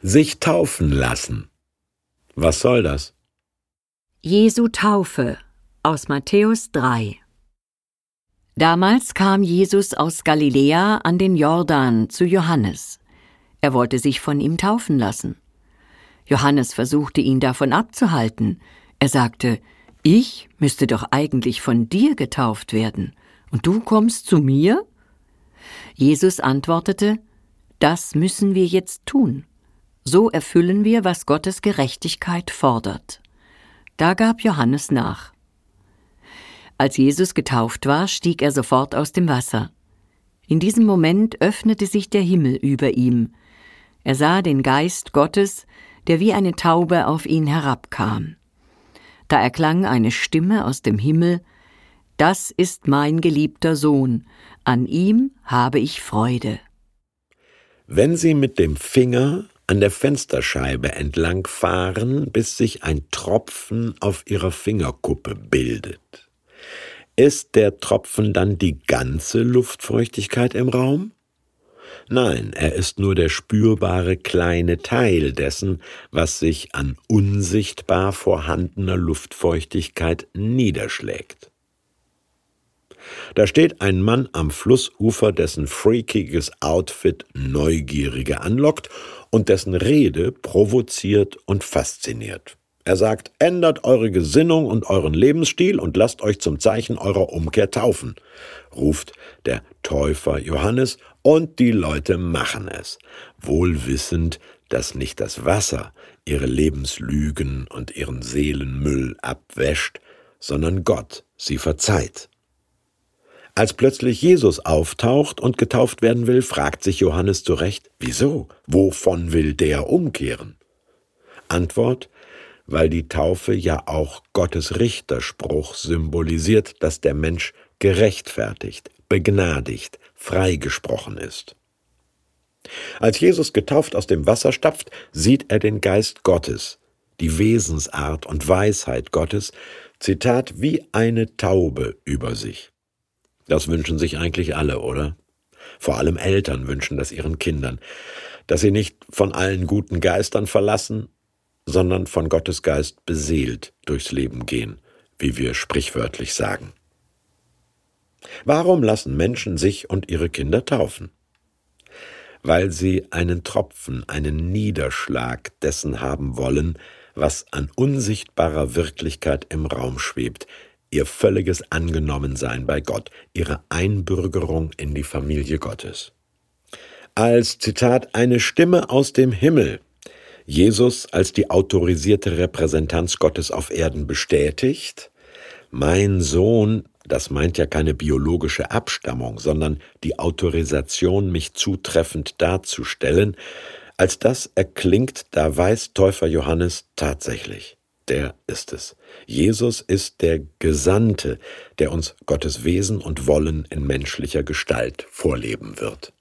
Sich taufen lassen. Was soll das? Jesu Taufe aus Matthäus 3 Damals kam Jesus aus Galiläa an den Jordan zu Johannes. Er wollte sich von ihm taufen lassen. Johannes versuchte ihn davon abzuhalten. Er sagte, ich müsste doch eigentlich von dir getauft werden, und du kommst zu mir? Jesus antwortete, das müssen wir jetzt tun. So erfüllen wir, was Gottes Gerechtigkeit fordert. Da gab Johannes nach. Als Jesus getauft war, stieg er sofort aus dem Wasser. In diesem Moment öffnete sich der Himmel über ihm. Er sah den Geist Gottes, der wie eine Taube auf ihn herabkam. Da erklang eine Stimme aus dem Himmel Das ist mein geliebter Sohn, an ihm habe ich Freude. Wenn Sie mit dem Finger an der Fensterscheibe entlang fahren, bis sich ein Tropfen auf Ihrer Fingerkuppe bildet, ist der Tropfen dann die ganze Luftfeuchtigkeit im Raum? Nein, er ist nur der spürbare kleine Teil dessen, was sich an unsichtbar vorhandener Luftfeuchtigkeit niederschlägt. Da steht ein Mann am Flussufer, dessen freakiges Outfit Neugierige anlockt und dessen Rede provoziert und fasziniert. Er sagt, ändert eure Gesinnung und euren Lebensstil und lasst euch zum Zeichen eurer Umkehr taufen, ruft der Täufer Johannes, und die Leute machen es, wohl wissend, dass nicht das Wasser ihre Lebenslügen und ihren Seelenmüll abwäscht, sondern Gott sie verzeiht. Als plötzlich Jesus auftaucht und getauft werden will, fragt sich Johannes zurecht, wieso? Wovon will der umkehren? Antwort, weil die Taufe ja auch Gottes Richterspruch symbolisiert, dass der Mensch gerechtfertigt, begnadigt, freigesprochen ist. Als Jesus getauft aus dem Wasser stapft, sieht er den Geist Gottes, die Wesensart und Weisheit Gottes, Zitat, wie eine Taube über sich. Das wünschen sich eigentlich alle, oder? Vor allem Eltern wünschen das ihren Kindern, dass sie nicht von allen guten Geistern verlassen, sondern von Gottes Geist beseelt durchs Leben gehen, wie wir sprichwörtlich sagen. Warum lassen Menschen sich und ihre Kinder taufen? Weil sie einen Tropfen, einen Niederschlag dessen haben wollen, was an unsichtbarer Wirklichkeit im Raum schwebt, ihr völliges Angenommensein bei Gott, ihre Einbürgerung in die Familie Gottes. Als Zitat eine Stimme aus dem Himmel Jesus als die autorisierte Repräsentanz Gottes auf Erden bestätigt, mein Sohn, das meint ja keine biologische Abstammung, sondern die Autorisation, mich zutreffend darzustellen, als das erklingt, da weiß Täufer Johannes tatsächlich, der ist es. Jesus ist der Gesandte, der uns Gottes Wesen und Wollen in menschlicher Gestalt vorleben wird.